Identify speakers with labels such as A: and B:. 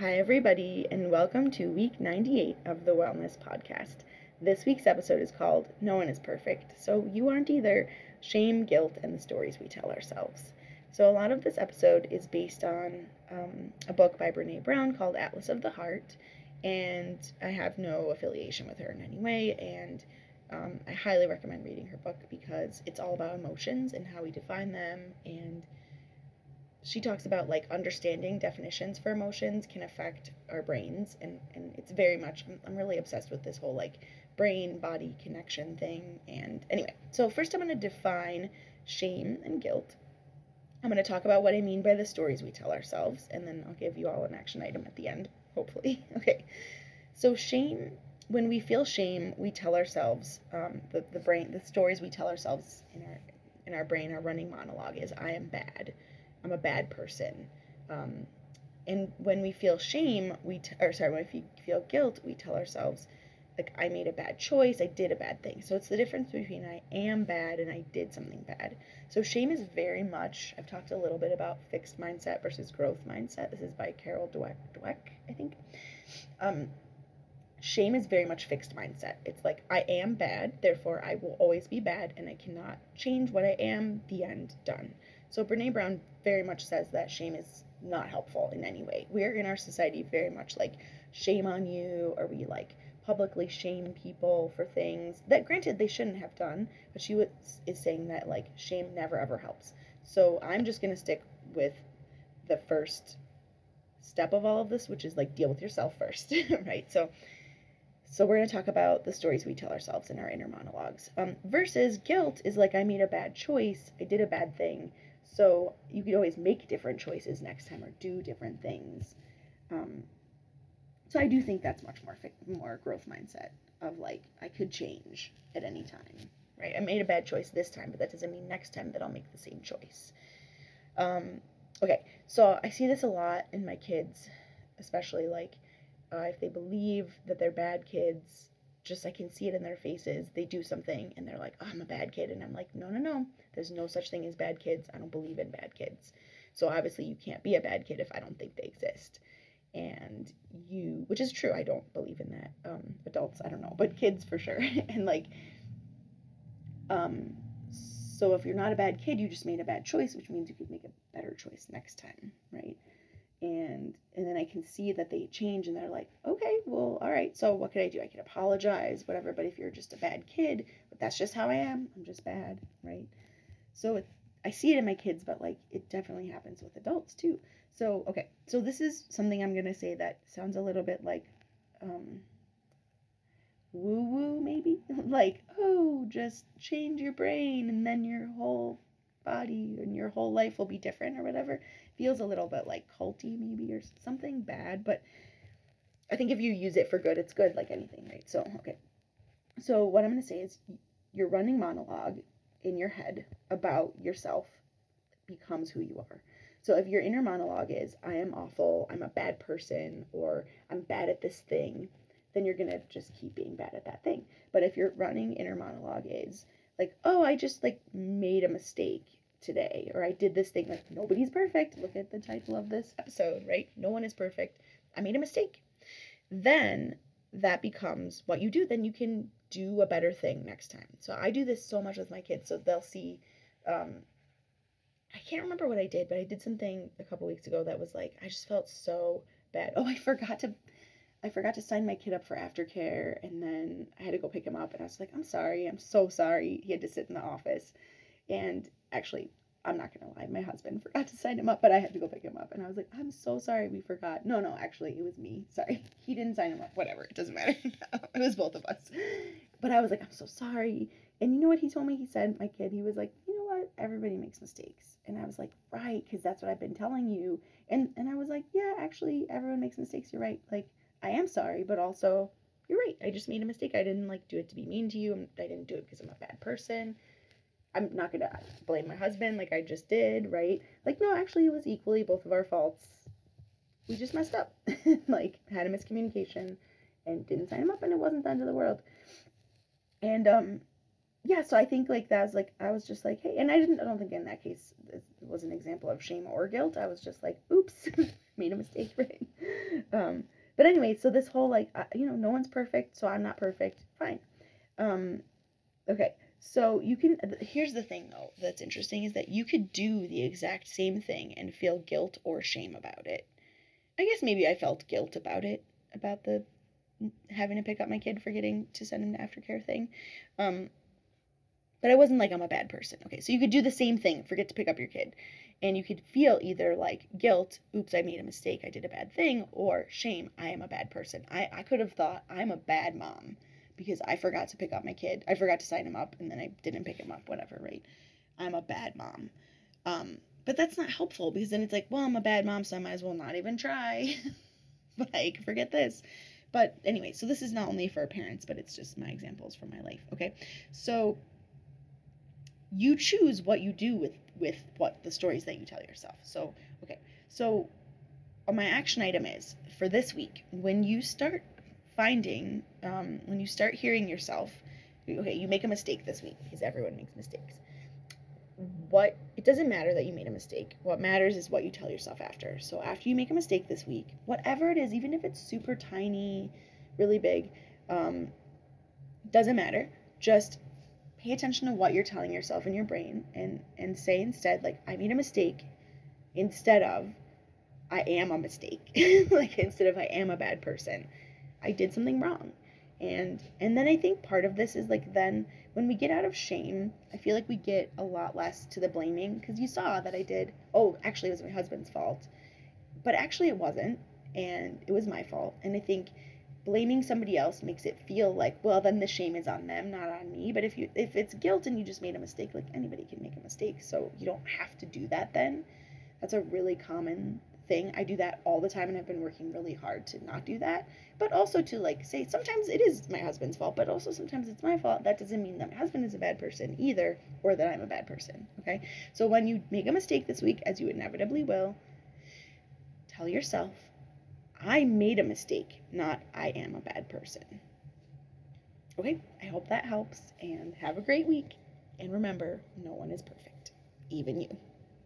A: Hi, everybody, and welcome to week 98 of the Wellness Podcast. This week's episode is called No One is Perfect, so you aren't either shame, guilt, and the stories we tell ourselves. So, a lot of this episode is based on um, a book by Brene Brown called Atlas of the Heart, and I have no affiliation with her in any way, and um, I highly recommend reading her book because it's all about emotions and how we define them and she talks about like understanding definitions for emotions can affect our brains and and it's very much I'm, I'm really obsessed with this whole like brain body connection thing and anyway so first i'm going to define shame and guilt. I'm going to talk about what i mean by the stories we tell ourselves and then i'll give you all an action item at the end hopefully. Okay. So shame when we feel shame we tell ourselves um, the, the brain the stories we tell ourselves in our in our brain our running monologue is i am bad I'm a bad person. Um, and when we feel shame, we t- or sorry, when we feel guilt, we tell ourselves like I made a bad choice, I did a bad thing. So it's the difference between I am bad and I did something bad. So shame is very much I've talked a little bit about fixed mindset versus growth mindset. This is by Carol Dweck, Dweck I think. Um, shame is very much fixed mindset. It's like I am bad, therefore I will always be bad and I cannot change what I am. The end, done. So Brene Brown very much says that shame is not helpful in any way. We're in our society very much like shame on you, or we like publicly shame people for things that granted they shouldn't have done, but she was, is saying that like shame never ever helps. So I'm just going to stick with the first step of all of this, which is like deal with yourself first, right? So so we're going to talk about the stories we tell ourselves in our inner monologues. Um, versus guilt is like I made a bad choice, I did a bad thing. So you could always make different choices next time or do different things. Um, so I do think that's much more more growth mindset of like I could change at any time, right? I made a bad choice this time, but that doesn't mean next time that I'll make the same choice. Um, okay, so I see this a lot in my kids, especially like uh, if they believe that they're bad kids just I can see it in their faces. They do something and they're like, oh, I'm a bad kid. And I'm like, no, no, no. There's no such thing as bad kids. I don't believe in bad kids. So obviously, you can't be a bad kid if I don't think they exist. And you, which is true, I don't believe in that. Um, adults, I don't know, but kids for sure. and like, um, so if you're not a bad kid, you just made a bad choice, which means you could make a better choice next time, right? And and then I can see that they change and they're like, okay, well, all right, so what could I do? I could apologize, whatever. But if you're just a bad kid, but that's just how I am. I'm just bad, right? So I see it in my kids, but like it definitely happens with adults too. So okay, so this is something I'm gonna say that sounds a little bit like, um, woo woo maybe, like oh, just change your brain and then your whole body and your whole life will be different or whatever feels a little bit like culty maybe or something bad, but I think if you use it for good, it's good like anything, right? So, okay. So, what I'm going to say is your running monologue in your head about yourself becomes who you are. So, if your inner monologue is, I am awful, I'm a bad person, or I'm bad at this thing, then you're going to just keep being bad at that thing. But if your running inner monologue is, like, oh, I just like made a mistake today or I did this thing like nobody's perfect. Look at the title of this episode, right? No one is perfect. I made a mistake. Then that becomes what you do. Then you can do a better thing next time. So I do this so much with my kids. So they'll see um I can't remember what I did, but I did something a couple weeks ago that was like I just felt so bad. Oh, I forgot to I forgot to sign my kid up for aftercare and then I had to go pick him up and I was like, I'm sorry, I'm so sorry. He had to sit in the office. And actually, I'm not gonna lie, my husband forgot to sign him up, but I had to go pick him up. And I was like, I'm so sorry we forgot. No, no, actually, it was me. Sorry. He didn't sign him up. Whatever, it doesn't matter. it was both of us. But I was like, I'm so sorry. And you know what he told me? He said, my kid, he was like, you know what? Everybody makes mistakes. And I was like, right, because that's what I've been telling you. And and I was like, yeah, actually, everyone makes mistakes. You're right. Like, I am sorry, but also, you're right. I just made a mistake. I didn't like do it to be mean to you. I didn't do it because I'm a bad person. I'm not gonna blame my husband like I just did, right? Like, no, actually, it was equally both of our faults. We just messed up, like had a miscommunication, and didn't sign him up, and it wasn't the end of the world. And um, yeah, so I think like that's like I was just like, hey, and I didn't, I don't think in that case it was an example of shame or guilt. I was just like, oops, made a mistake, right? Um, but anyway, so this whole like, uh, you know, no one's perfect, so I'm not perfect. Fine. Um, okay. So you can. Here's the thing though that's interesting is that you could do the exact same thing and feel guilt or shame about it. I guess maybe I felt guilt about it about the having to pick up my kid, forgetting to send him to aftercare thing. Um, but I wasn't like I'm a bad person. Okay, so you could do the same thing, forget to pick up your kid, and you could feel either like guilt, oops, I made a mistake, I did a bad thing, or shame, I am a bad person. I, I could have thought I'm a bad mom because I forgot to pick up my kid. I forgot to sign him up and then I didn't pick him up, whatever, right? I'm a bad mom. Um, but that's not helpful because then it's like, well, I'm a bad mom, so I might as well not even try. like, forget this. But anyway, so this is not only for parents, but it's just my examples from my life. Okay. So you choose what you do with with what the stories that you tell yourself. So, okay. So my action item is for this week when you start finding um, when you start hearing yourself okay you make a mistake this week because everyone makes mistakes. What it doesn't matter that you made a mistake. What matters is what you tell yourself after. So after you make a mistake this week whatever it is even if it's super tiny really big um, doesn't matter. Just pay attention to what you're telling yourself in your brain and and say instead like i made a mistake instead of i am a mistake. Like instead of i am a bad person i did something wrong. And and then i think part of this is like then when we get out of shame i feel like we get a lot less to the blaming because you saw that i did oh actually it was my husband's fault. But actually it wasn't and it was my fault. And i think blaming somebody else makes it feel like well then the shame is on them not on me. But if you if it's guilt and you just made a mistake like anybody can make a mistake. So you don't have to do that then. That's a really common thing. I do that all the time and I've been working really hard to not do that. But also to like say sometimes it is my husband's fault, but also sometimes it's my fault. That doesn't mean that my husband is a bad person either or that I'm a bad person. Okay? So when you make a mistake this week, as you inevitably will, tell yourself, I made a mistake, not I am a bad person. Okay, I hope that helps and have a great week. And remember, no one is perfect, even you.